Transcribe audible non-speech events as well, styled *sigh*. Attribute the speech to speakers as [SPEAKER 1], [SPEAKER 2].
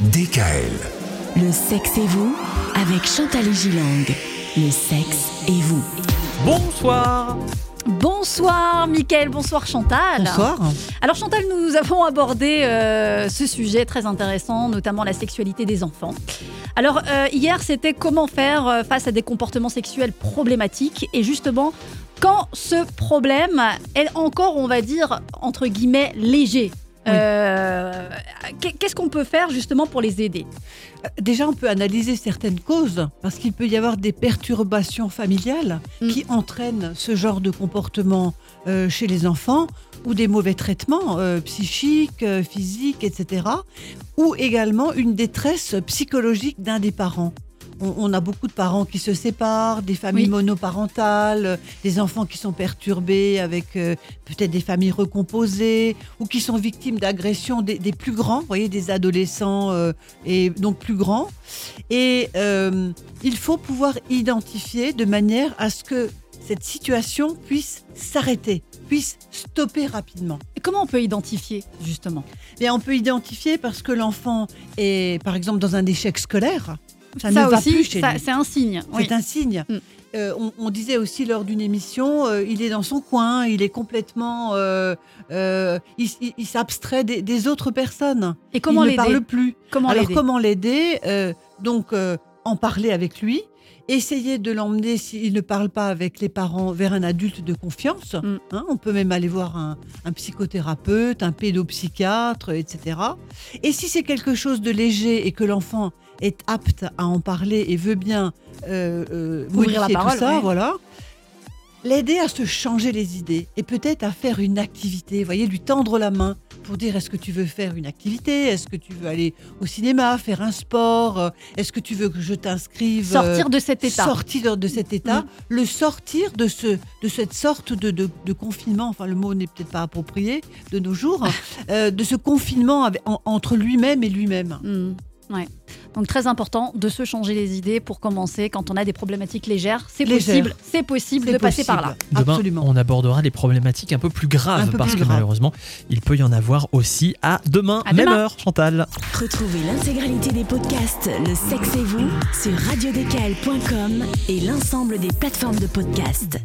[SPEAKER 1] DKL.
[SPEAKER 2] Le sexe et vous avec Chantal Gilang. Le sexe et vous.
[SPEAKER 3] Bonsoir
[SPEAKER 4] Bonsoir Mickaël, bonsoir Chantal.
[SPEAKER 3] Bonsoir
[SPEAKER 4] Alors Chantal, nous avons abordé euh, ce sujet très intéressant, notamment la sexualité des enfants. Alors euh, hier, c'était comment faire euh, face à des comportements sexuels problématiques et justement quand ce problème est encore, on va dire, entre guillemets, léger. Euh, Qu'est-ce qu'on peut faire justement pour les aider?
[SPEAKER 5] Déjà, on peut analyser certaines causes, parce qu'il peut y avoir des perturbations familiales
[SPEAKER 4] Mm.
[SPEAKER 5] qui entraînent ce genre de comportement euh, chez les enfants, ou des mauvais traitements euh, psychiques, euh, physiques, etc. Ou également une détresse psychologique d'un des parents. On, on a beaucoup de parents qui se séparent, des familles
[SPEAKER 4] Oui.
[SPEAKER 5] monoparentales, euh, des enfants qui sont perturbés avec euh, peut-être des familles recomposées, ou qui sont victimes d'agressions des, des plus grands, vous voyez, des adolescents euh, et donc plus grands. Et euh, il faut pouvoir identifier de manière à ce que cette situation puisse s'arrêter, puisse stopper rapidement.
[SPEAKER 4] Et Comment on peut identifier justement?
[SPEAKER 5] Bien, on peut identifier parce que l'enfant est, par exemple, dans un échec scolaire. Ça,
[SPEAKER 4] Ça
[SPEAKER 5] ne va
[SPEAKER 4] aussi,
[SPEAKER 5] plus chez
[SPEAKER 4] ça-
[SPEAKER 5] lui.
[SPEAKER 4] c'est un signe. oui.
[SPEAKER 5] C'est un signe.
[SPEAKER 4] Mm.
[SPEAKER 5] Euh, on, on disait aussi lors d'une émission, euh, il est dans son coin, il est complètement, euh, il, il- il s'abstrait des, des autres personnes.
[SPEAKER 4] Et comment
[SPEAKER 5] il ne parle plus.
[SPEAKER 4] Comment
[SPEAKER 5] Alors comment l'aider Donc en parler avec lui, essayer de l'emmener s'il ne parle pas avec les parents vers un adulte de confiance.
[SPEAKER 4] Mm.
[SPEAKER 5] Hein, on peut même aller voir un, un psychothérapeute, un pédopsychiatre, etc. Et si c'est quelque chose de léger et que l'enfant est apte à en parler et veut bien euh, euh,
[SPEAKER 4] Ouvrir la parole,
[SPEAKER 5] tout ça,
[SPEAKER 4] ouais.
[SPEAKER 5] voilà. L'aider à se changer les idées et peut-être à faire une activité, voyez, lui tendre la main pour dire est-ce que tu veux faire une activité, est-ce que tu veux aller au cinéma, faire un sport, euh, est-ce que tu veux que je t'inscrive euh,
[SPEAKER 4] Sortir de cet état.
[SPEAKER 5] sortir de cet état,
[SPEAKER 4] Mm.
[SPEAKER 5] le sortir de, ce, de cette sorte de, de- de confinement, enfin le mot n'est peut-être pas approprié de nos jours, *laughs* euh, de ce confinement avec- en- entre lui-même et lui-même.
[SPEAKER 4] Hmm, ouais. Donc très important de se changer les idées pour commencer quand on a des problématiques légères. C'est
[SPEAKER 5] Légères.
[SPEAKER 4] possible, c'est possible de passer par là.
[SPEAKER 3] Demain,
[SPEAKER 5] Absolument.
[SPEAKER 3] on abordera les problématiques un peu plus graves
[SPEAKER 5] peu
[SPEAKER 3] parce
[SPEAKER 5] plus
[SPEAKER 3] que malheureusement, il peut y en avoir aussi à demain,
[SPEAKER 4] À
[SPEAKER 3] même
[SPEAKER 4] demain.
[SPEAKER 3] heure, Chantal.
[SPEAKER 2] Retrouvez l'intégralité des podcasts Le sexe et vous sur radiodkl.com et l'ensemble des plateformes de podcasts.